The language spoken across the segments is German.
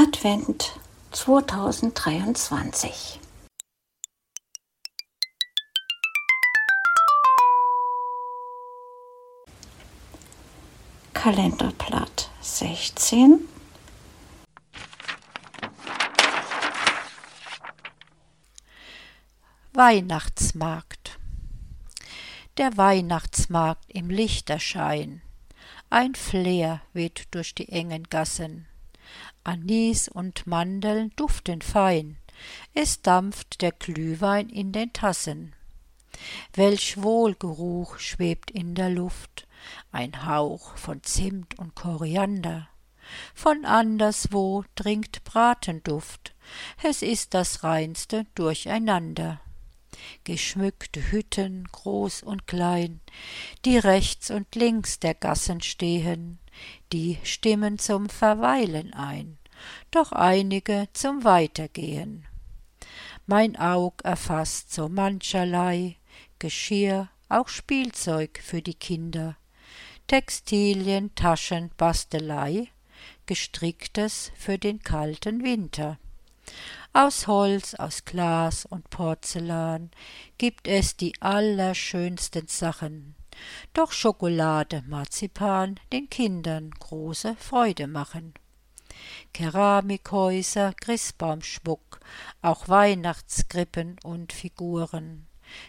Advent 2023. Kalenderblatt 16. Weihnachtsmarkt Der Weihnachtsmarkt im Lichterschein. Ein Flair weht durch die engen Gassen. Anis und Mandeln duften fein, es dampft der Glühwein in den Tassen. Welch Wohlgeruch schwebt in der Luft, ein Hauch von Zimt und Koriander. Von anderswo dringt Bratenduft, es ist das reinste Durcheinander. Geschmückte Hütten, groß und klein, die rechts und links der Gassen stehen, die stimmen zum Verweilen ein, doch einige zum Weitergehen. Mein Aug erfasst so mancherlei Geschirr, auch Spielzeug für die Kinder, Textilien, Taschen, Bastelei, gestricktes für den kalten Winter. Aus Holz, aus Glas und Porzellan gibt es die allerschönsten Sachen, doch Schokolade, Marzipan den Kindern große Freude machen. Keramikhäuser, Christbaumschmuck, auch Weihnachtskrippen und Figuren,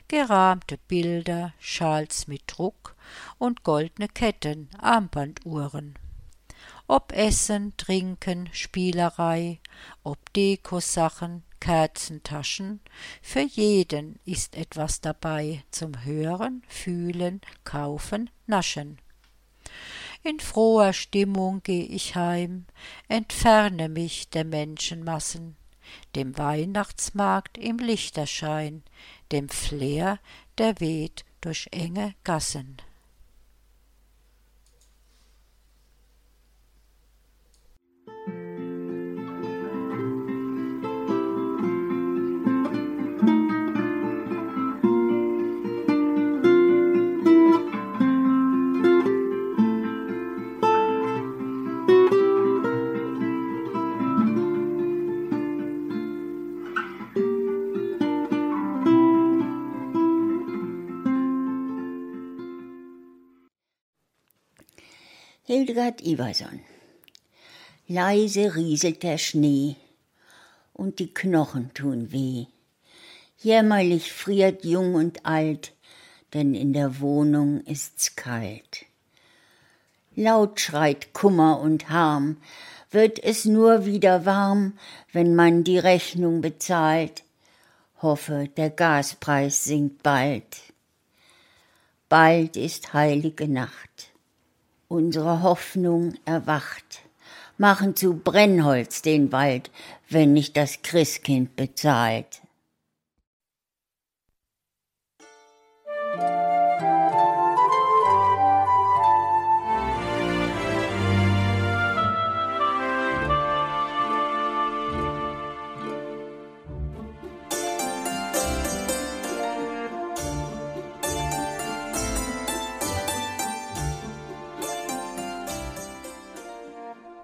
gerahmte Bilder, Schals mit Druck und goldne Ketten, Armbanduhren. Ob Essen, Trinken, Spielerei, ob Dekosachen, Kerzentaschen, für jeden ist etwas dabei zum Hören, Fühlen, Kaufen, Naschen. In froher Stimmung geh ich heim, entferne mich der Menschenmassen, dem Weihnachtsmarkt im Lichterschein, dem Flair, der weht durch enge Gassen. Hildegard Iverson. Leise rieselt der Schnee und die Knochen tun weh. Jämmerlich friert jung und alt, denn in der Wohnung ist's kalt. Laut schreit Kummer und Harm, wird es nur wieder warm, wenn man die Rechnung bezahlt. Hoffe, der Gaspreis sinkt bald. Bald ist heilige Nacht unsere Hoffnung erwacht, machen zu Brennholz den Wald, wenn nicht das Christkind bezahlt.